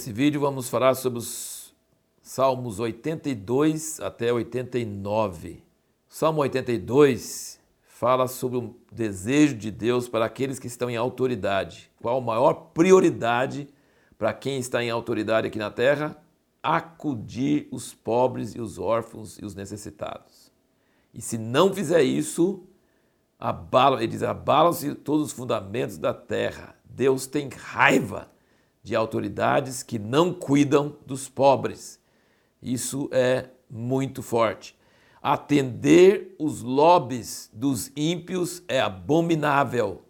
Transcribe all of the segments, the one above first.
Nesse vídeo vamos falar sobre os Salmos 82 até 89. Salmo 82 fala sobre o desejo de Deus para aqueles que estão em autoridade. Qual a maior prioridade para quem está em autoridade aqui na terra? Acudir os pobres e os órfãos e os necessitados. E se não fizer isso, abala, ele diz, abalam-se todos os fundamentos da terra. Deus tem raiva de autoridades que não cuidam dos pobres. Isso é muito forte. Atender os lobbies dos ímpios é abominável.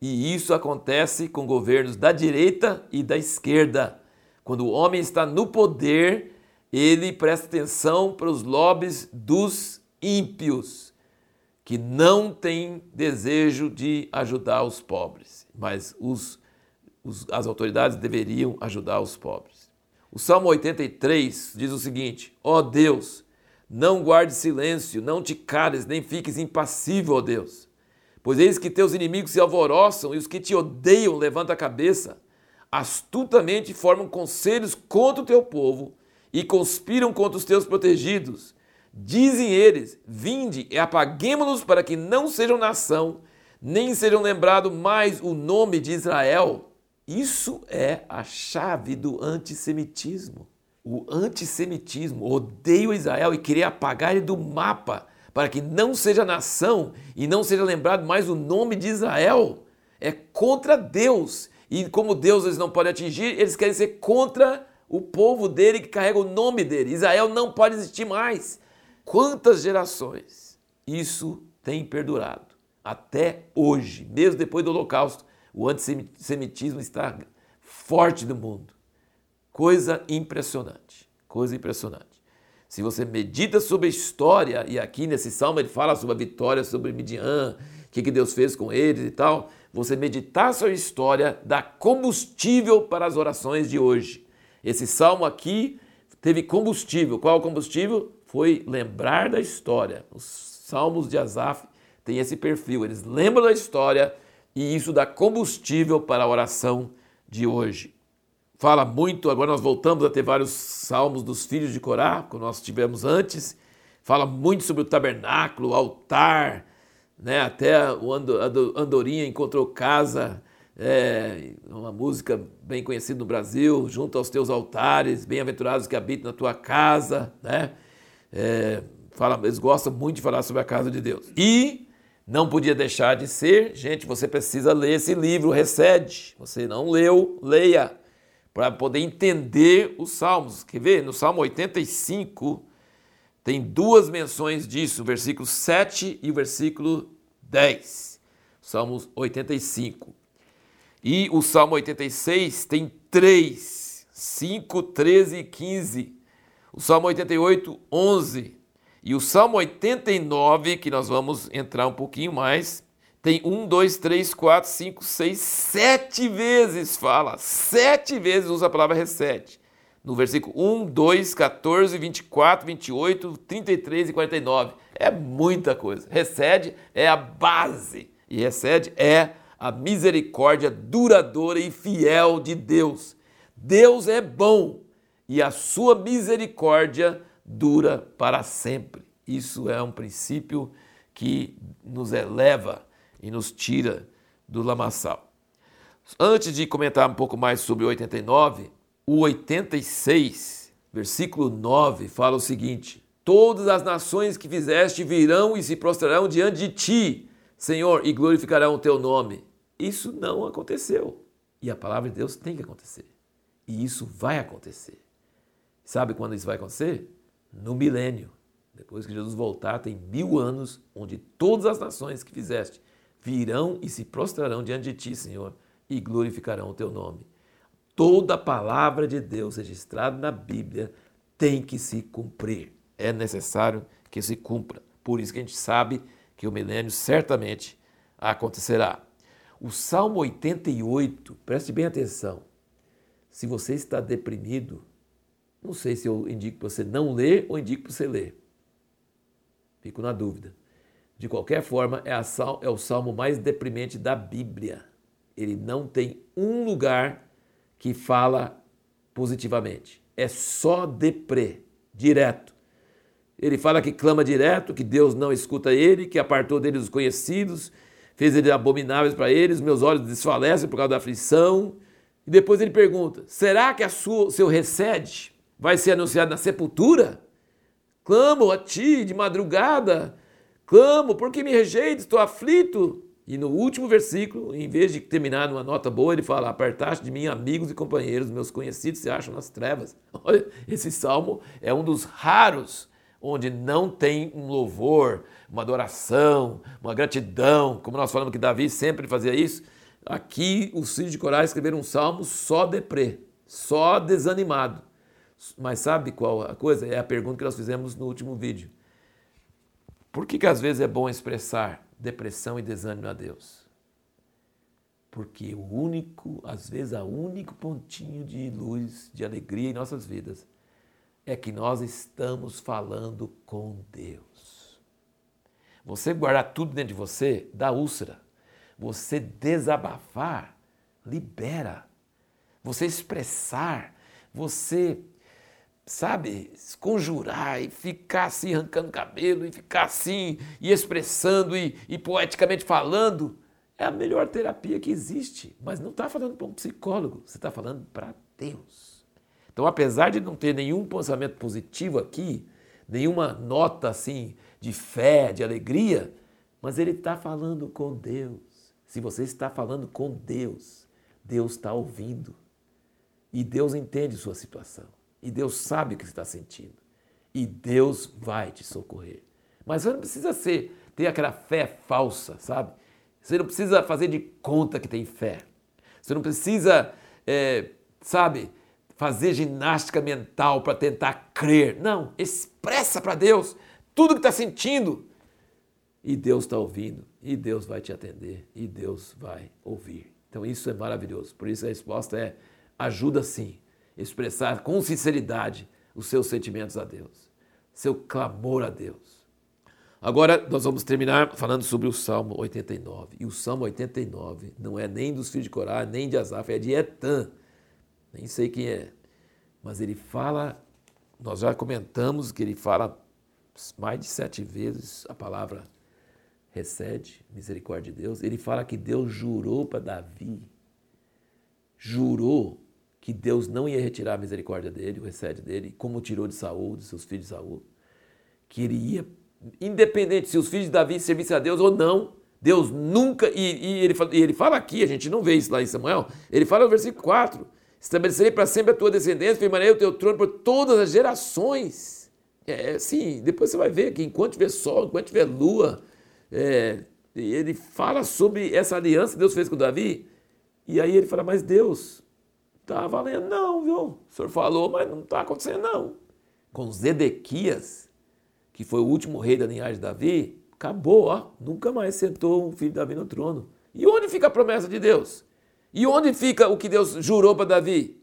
E isso acontece com governos da direita e da esquerda. Quando o homem está no poder, ele presta atenção para os lobbies dos ímpios, que não têm desejo de ajudar os pobres, mas os os, as autoridades deveriam ajudar os pobres. O Salmo 83 diz o seguinte: Ó oh Deus, não guarde silêncio, não te cales, nem fiques impassível, ó Deus. Pois eis que teus inimigos se alvoroçam e os que te odeiam levantam a cabeça. Astutamente formam conselhos contra o teu povo e conspiram contra os teus protegidos. Dizem eles: Vinde e apaguemo-nos para que não sejam nação, nem sejam lembrado mais o nome de Israel. Isso é a chave do antissemitismo. O antissemitismo odeia Israel e querer apagar ele do mapa para que não seja nação e não seja lembrado mais o nome de Israel. É contra Deus. E como Deus eles não podem atingir, eles querem ser contra o povo dele que carrega o nome dele. Israel não pode existir mais. Quantas gerações isso tem perdurado? Até hoje, mesmo depois do Holocausto, o antissemitismo está forte no mundo. Coisa impressionante, coisa impressionante. Se você medita sobre a história, e aqui nesse salmo ele fala sobre a vitória sobre Midian, o que, que Deus fez com eles e tal, você meditar sobre a história dá combustível para as orações de hoje. Esse salmo aqui teve combustível. Qual combustível? Foi lembrar da história. Os salmos de Asaf têm esse perfil. Eles lembram da história e isso dá combustível para a oração de hoje. Fala muito, agora nós voltamos a ter vários salmos dos filhos de Corá, como nós tivemos antes. Fala muito sobre o tabernáculo, o altar, né? até o Andorinha encontrou casa, é, uma música bem conhecida no Brasil, junto aos teus altares, bem-aventurados que habitam na tua casa. Né? É, fala, eles gostam muito de falar sobre a casa de Deus. E não podia deixar de ser, gente, você precisa ler esse livro, Recede. Você não leu, leia, para poder entender os Salmos. Quer ver? No Salmo 85 tem duas menções disso, versículo 7 e o versículo 10. Salmos 85. E o Salmo 86 tem três, 5, 13 e 15. O Salmo 88, 11. E o Salmo 89, que nós vamos entrar um pouquinho mais, tem um, dois, três, quatro, cinco, seis, sete vezes fala, sete vezes usa a palavra recede. No versículo 1, 2, 14, 24, 28, 33 e 49. É muita coisa. Recede é a base e recede é a misericórdia duradoura e fiel de Deus. Deus é bom e a sua misericórdia dura para sempre. Isso é um princípio que nos eleva e nos tira do lamaçal. Antes de comentar um pouco mais sobre o 89, o 86, versículo 9, fala o seguinte: Todas as nações que fizeste virão e se prostrarão diante de ti, Senhor, e glorificarão o teu nome. Isso não aconteceu. E a palavra de Deus tem que acontecer. E isso vai acontecer. Sabe quando isso vai acontecer? No milênio. Depois que Jesus voltar, tem mil anos onde todas as nações que fizeste virão e se prostrarão diante de ti, Senhor, e glorificarão o teu nome. Toda palavra de Deus registrada na Bíblia tem que se cumprir. É necessário que se cumpra. Por isso que a gente sabe que o milênio certamente acontecerá. O Salmo 88, preste bem atenção. Se você está deprimido, não sei se eu indico para você não ler ou indico para você ler. Fico na dúvida. De qualquer forma, é, sal, é o salmo mais deprimente da Bíblia. Ele não tem um lugar que fala positivamente. É só deprê, direto. Ele fala que clama direto, que Deus não escuta ele, que apartou dele os conhecidos, fez eles abomináveis para eles, meus olhos desfalecem por causa da aflição. E depois ele pergunta: será que a seu recede vai ser anunciado na sepultura? Clamo a ti de madrugada, clamo, porque me rejeita, estou aflito. E no último versículo, em vez de terminar numa nota boa, ele fala: Apartaste de mim amigos e companheiros, meus conhecidos se acham nas trevas. Olha, esse salmo é um dos raros onde não tem um louvor, uma adoração, uma gratidão, como nós falamos que Davi sempre fazia isso. Aqui os filhos de Corá escreveram um salmo só deprê, só desanimado. Mas sabe qual a coisa? É a pergunta que nós fizemos no último vídeo. Por que, que às vezes é bom expressar depressão e desânimo a Deus? Porque o único, às vezes, o único pontinho de luz, de alegria em nossas vidas é que nós estamos falando com Deus. Você guardar tudo dentro de você dá úlcera. Você desabafar libera. Você expressar, você sabe, conjurar e ficar assim arrancando cabelo e ficar assim e expressando e, e poeticamente falando, é a melhor terapia que existe. Mas não está falando para um psicólogo, você está falando para Deus. Então, apesar de não ter nenhum pensamento positivo aqui, nenhuma nota assim de fé, de alegria, mas ele está falando com Deus. Se você está falando com Deus, Deus está ouvindo. E Deus entende sua situação. E Deus sabe o que você está sentindo. E Deus vai te socorrer. Mas você não precisa ser, ter aquela fé falsa, sabe? Você não precisa fazer de conta que tem fé. Você não precisa, é, sabe, fazer ginástica mental para tentar crer. Não, expressa para Deus tudo que está sentindo. E Deus está ouvindo, e Deus vai te atender, e Deus vai ouvir. Então isso é maravilhoso. Por isso a resposta é: ajuda sim expressar com sinceridade os seus sentimentos a Deus, seu clamor a Deus. Agora nós vamos terminar falando sobre o Salmo 89. E o Salmo 89 não é nem dos filhos de Corá, nem de Asaf, é de Etan. Nem sei quem é. Mas ele fala, nós já comentamos que ele fala mais de sete vezes a palavra recede, misericórdia de Deus. Ele fala que Deus jurou para Davi, jurou que Deus não ia retirar a misericórdia dele, o recede dele, como tirou de Saul, de seus filhos de Saul, que ele ia, independente se os filhos de Davi servissem a Deus ou não, Deus nunca, e, e, ele, e ele fala aqui, a gente não vê isso lá em Samuel, ele fala no versículo 4, estabelecerei para sempre a tua descendência, firmarei o teu trono por todas as gerações. É, sim, depois você vai ver que enquanto tiver sol, enquanto tiver lua, é, ele fala sobre essa aliança que Deus fez com Davi, e aí ele fala, mas Deus, Está valendo, não, viu? O senhor falou, mas não está acontecendo, não. Com Zedequias, que foi o último rei da linhagem de Davi, acabou, ó. Nunca mais sentou um filho de Davi no trono. E onde fica a promessa de Deus? E onde fica o que Deus jurou para Davi?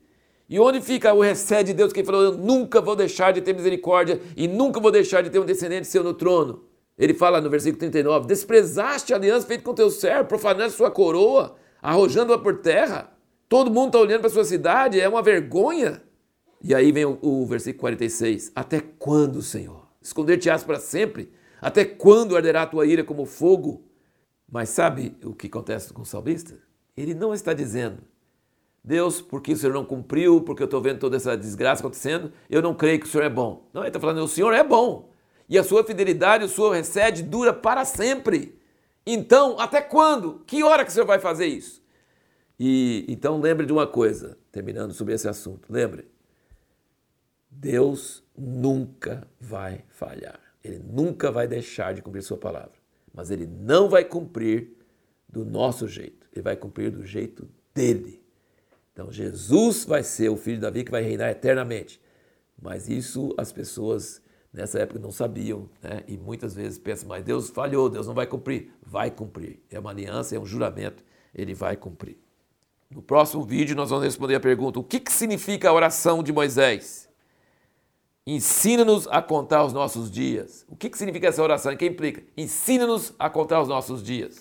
E onde fica o recede de Deus que ele falou: Eu nunca vou deixar de ter misericórdia e nunca vou deixar de ter um descendente seu no trono? Ele fala no versículo 39: Desprezaste a aliança feita com teu servo, profanaste sua coroa, arrojando-a por terra. Todo mundo está olhando para a sua cidade, é uma vergonha. E aí vem o, o versículo 46. Até quando, Senhor? Esconder-te-ás para sempre? Até quando arderá a tua ira como fogo? Mas sabe o que acontece com o salmista? Ele não está dizendo, Deus, porque o Senhor não cumpriu, porque eu estou vendo toda essa desgraça acontecendo, eu não creio que o Senhor é bom. Não, ele está falando, o Senhor é bom. E a sua fidelidade, o seu recede dura para sempre. Então, até quando? Que hora que o Senhor vai fazer isso? E então lembre de uma coisa, terminando sobre esse assunto. Lembre, Deus nunca vai falhar. Ele nunca vai deixar de cumprir sua palavra. Mas ele não vai cumprir do nosso jeito. Ele vai cumprir do jeito dele. Então Jesus vai ser o filho de Davi que vai reinar eternamente. Mas isso as pessoas nessa época não sabiam, né? E muitas vezes pensam, mas Deus falhou, Deus não vai cumprir. Vai cumprir. É uma aliança, é um juramento, ele vai cumprir. No próximo vídeo, nós vamos responder a pergunta: o que, que significa a oração de Moisés? Ensina-nos a contar os nossos dias. O que, que significa essa oração? O que implica? Ensina-nos a contar os nossos dias.